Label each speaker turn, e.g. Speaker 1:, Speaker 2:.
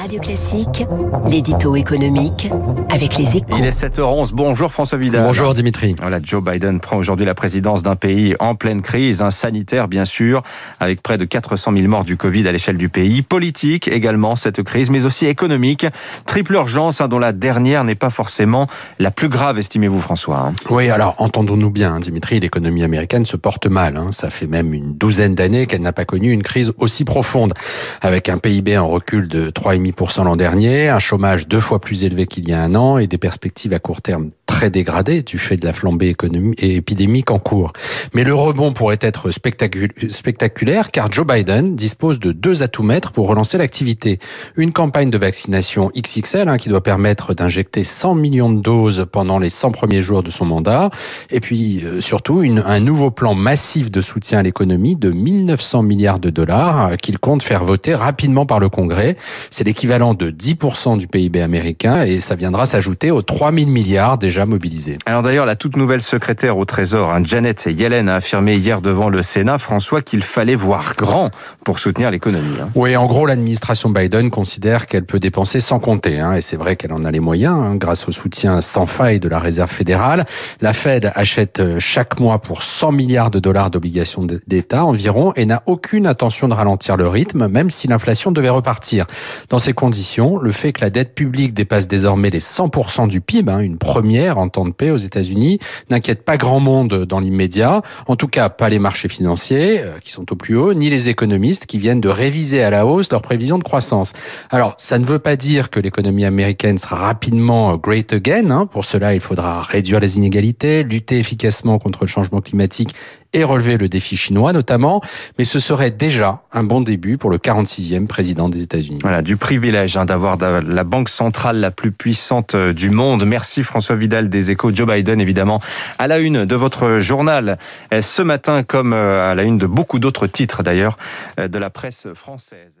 Speaker 1: Radio Classique, l'édito économique avec les échos.
Speaker 2: Il est 7h11. Bonjour François Vidal.
Speaker 3: Bonjour Dimitri.
Speaker 2: Voilà, Joe Biden prend aujourd'hui la présidence d'un pays en pleine crise, un sanitaire bien sûr, avec près de 400 000 morts du Covid à l'échelle du pays. Politique également cette crise, mais aussi économique. Triple urgence hein, dont la dernière n'est pas forcément la plus grave, estimez-vous François. hein.
Speaker 3: Oui, alors entendons-nous bien, hein, Dimitri, l'économie américaine se porte mal. hein. Ça fait même une douzaine d'années qu'elle n'a pas connu une crise aussi profonde, avec un PIB en recul de 3,5% l'an dernier, un chômage deux fois plus élevé qu'il y a un an et des perspectives à court terme très dégradées du fait de la flambée économique et épidémique en cours. Mais le rebond pourrait être spectacu- spectaculaire car Joe Biden dispose de deux atouts maîtres pour relancer l'activité. Une campagne de vaccination XXL hein, qui doit permettre d'injecter 100 millions de doses pendant les 100 premiers jours de son mandat. Et puis euh, surtout un nouveau plan massif de soutien à l'économie de 1900 milliards de dollars euh, qu'il compte faire voter rapidement par le Congrès. C'est l'équivalent de 10% du PIB américain et ça viendra s'ajouter aux 3000 milliards déjà mobilisés.
Speaker 2: Alors d'ailleurs, la toute nouvelle secrétaire au Trésor, hein, Janet Yellen, a affirmé hier devant le Sénat, François, qu'il fallait voir grand pour soutenir l'économie. hein.
Speaker 3: Oui, en gros, l'administration Biden considère qu'elle peut dépenser sans compter, hein, et c'est vrai qu'elle en a les moyens, hein, grâce au soutien sans faille de la Réserve fédérale. La Fed achète euh, chaque mois pour 100 milliards de dollars d'obligations d'État environ, et n'a aucune intention de ralentir le rythme, même si l'inflation devait repartir. Dans ces conditions, le fait que la dette publique dépasse désormais les 100% du PIB, hein, une première en temps de paix aux États-Unis, n'inquiète pas grand monde dans l'immédiat. En tout cas, pas les marchés financiers, euh, qui sont au plus haut, ni les économistes qui viennent de réviser à la hausse leurs prévisions de croissance. Alors, ça ne veut pas dire que l'économie américaine sera rapidement euh, great again. hein. Pour cela, il faudra réduire les inégalités, lutter efficacement contre le changement climatique et relever le défi chinois notamment. Mais ce serait déjà un bon début pour le 46e président des États-Unis.
Speaker 2: Voilà, du privilège hein, d'avoir da- la banque centrale la plus puissante euh, du monde. Merci François Vidal des Échos. Joe Biden, évidemment, à la une de votre journal euh, ce matin, comme euh, à la une de beaucoup d'autres titres d'ailleurs de la presse française.